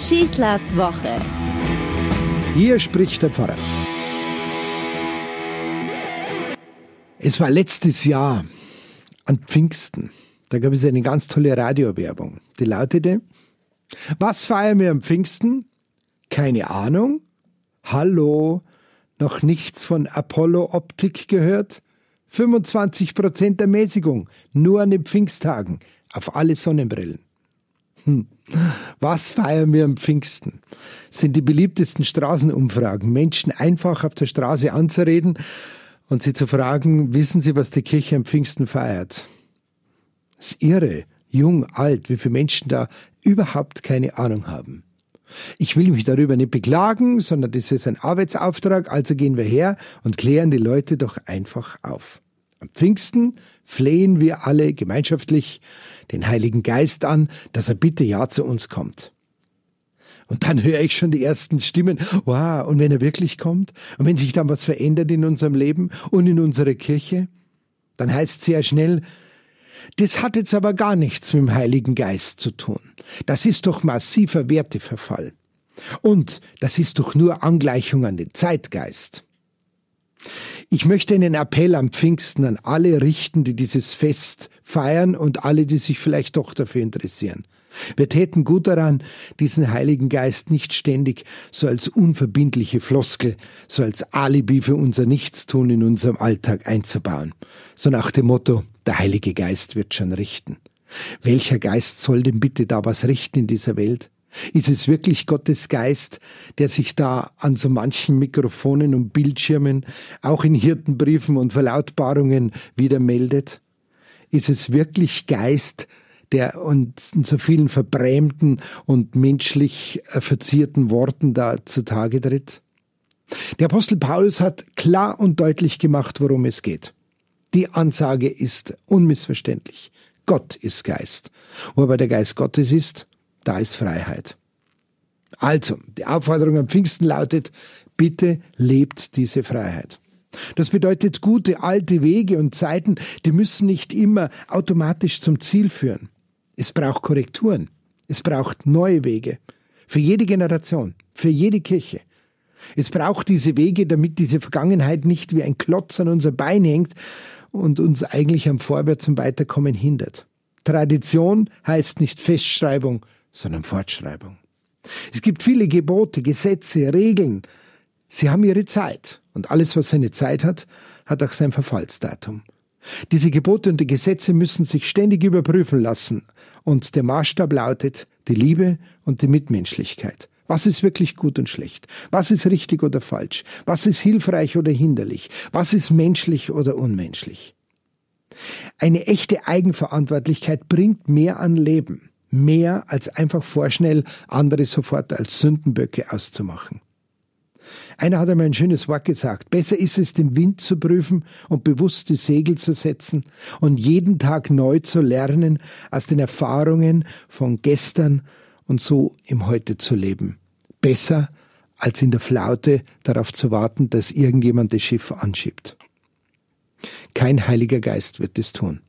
Schießlers Woche. Hier spricht der Pfarrer. Es war letztes Jahr an Pfingsten. Da gab es eine ganz tolle Radiowerbung. Die lautete, was feiern wir am Pfingsten? Keine Ahnung. Hallo, noch nichts von Apollo-Optik gehört? 25 Prozent Ermäßigung, nur an den Pfingsttagen, auf alle Sonnenbrillen. Hm. Was feiern wir am Pfingsten? Sind die beliebtesten Straßenumfragen, Menschen einfach auf der Straße anzureden und sie zu fragen, wissen Sie, was die Kirche am Pfingsten feiert? Das ist irre, jung, alt, wie viele Menschen da überhaupt keine Ahnung haben. Ich will mich darüber nicht beklagen, sondern das ist ein Arbeitsauftrag, also gehen wir her und klären die Leute doch einfach auf. Am Pfingsten flehen wir alle gemeinschaftlich den Heiligen Geist an, dass er bitte ja zu uns kommt. Und dann höre ich schon die ersten Stimmen. Wow, und wenn er wirklich kommt? Und wenn sich dann was verändert in unserem Leben und in unserer Kirche? Dann heißt sehr schnell, das hat jetzt aber gar nichts mit dem Heiligen Geist zu tun. Das ist doch massiver Werteverfall. Und das ist doch nur Angleichung an den Zeitgeist. Ich möchte einen Appell am Pfingsten an alle richten, die dieses Fest feiern und alle, die sich vielleicht doch dafür interessieren. Wir täten gut daran, diesen Heiligen Geist nicht ständig so als unverbindliche Floskel, so als Alibi für unser Nichtstun in unserem Alltag einzubauen, so nach dem Motto, der Heilige Geist wird schon richten. Welcher Geist soll denn bitte da was richten in dieser Welt? Ist es wirklich Gottes Geist, der sich da an so manchen Mikrofonen und Bildschirmen, auch in Hirtenbriefen und Verlautbarungen wieder meldet? Ist es wirklich Geist, der uns in so vielen verbrämten und menschlich verzierten Worten da zutage tritt? Der Apostel Paulus hat klar und deutlich gemacht, worum es geht. Die Ansage ist unmissverständlich. Gott ist Geist. Wo aber der Geist Gottes ist, da ist Freiheit. Also, die Aufforderung am Pfingsten lautet, bitte lebt diese Freiheit. Das bedeutet, gute alte Wege und Zeiten, die müssen nicht immer automatisch zum Ziel führen. Es braucht Korrekturen. Es braucht neue Wege. Für jede Generation, für jede Kirche. Es braucht diese Wege, damit diese Vergangenheit nicht wie ein Klotz an unser Bein hängt und uns eigentlich am Vorwärts und Weiterkommen hindert. Tradition heißt nicht Festschreibung, sondern Fortschreibung. Es gibt viele Gebote, Gesetze, Regeln. Sie haben ihre Zeit. Und alles, was seine Zeit hat, hat auch sein Verfallsdatum. Diese Gebote und die Gesetze müssen sich ständig überprüfen lassen. Und der Maßstab lautet die Liebe und die Mitmenschlichkeit. Was ist wirklich gut und schlecht? Was ist richtig oder falsch? Was ist hilfreich oder hinderlich? Was ist menschlich oder unmenschlich? Eine echte Eigenverantwortlichkeit bringt mehr an Leben mehr als einfach vorschnell andere sofort als Sündenböcke auszumachen. Einer hat einmal ein schönes Wort gesagt. Besser ist es, den Wind zu prüfen und bewusst die Segel zu setzen und jeden Tag neu zu lernen aus den Erfahrungen von gestern und so im Heute zu leben. Besser als in der Flaute darauf zu warten, dass irgendjemand das Schiff anschiebt. Kein Heiliger Geist wird es tun.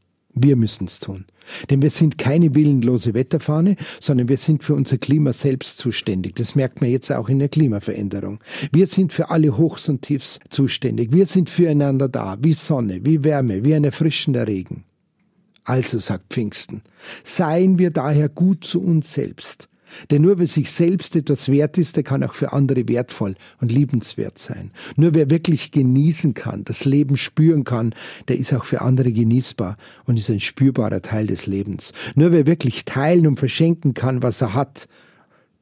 Wir müssen es tun. Denn wir sind keine willenlose Wetterfahne, sondern wir sind für unser Klima selbst zuständig. Das merkt man jetzt auch in der Klimaveränderung. Wir sind für alle Hochs und Tiefs zuständig. Wir sind füreinander da, wie Sonne, wie Wärme, wie ein erfrischender Regen. Also sagt Pfingsten, seien wir daher gut zu uns selbst. Denn nur wer sich selbst etwas wert ist, der kann auch für andere wertvoll und liebenswert sein. Nur wer wirklich genießen kann, das Leben spüren kann, der ist auch für andere genießbar und ist ein spürbarer Teil des Lebens. Nur wer wirklich teilen und verschenken kann, was er hat,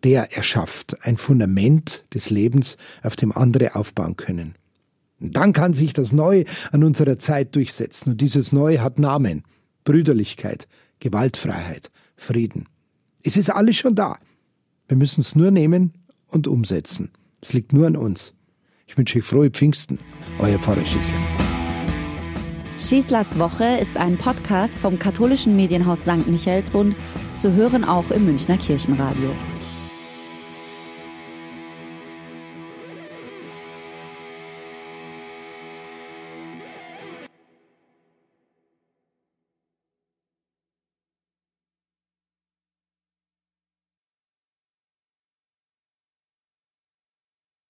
der erschafft ein Fundament des Lebens, auf dem andere aufbauen können. Und dann kann sich das Neue an unserer Zeit durchsetzen. Und dieses Neue hat Namen. Brüderlichkeit, Gewaltfreiheit, Frieden. Es ist alles schon da. Wir müssen es nur nehmen und umsetzen. Es liegt nur an uns. Ich wünsche euch frohe Pfingsten. Euer Pfarrer Schießler. Schießlers Woche ist ein Podcast vom katholischen Medienhaus St. Michaelsbund, zu hören auch im Münchner Kirchenradio.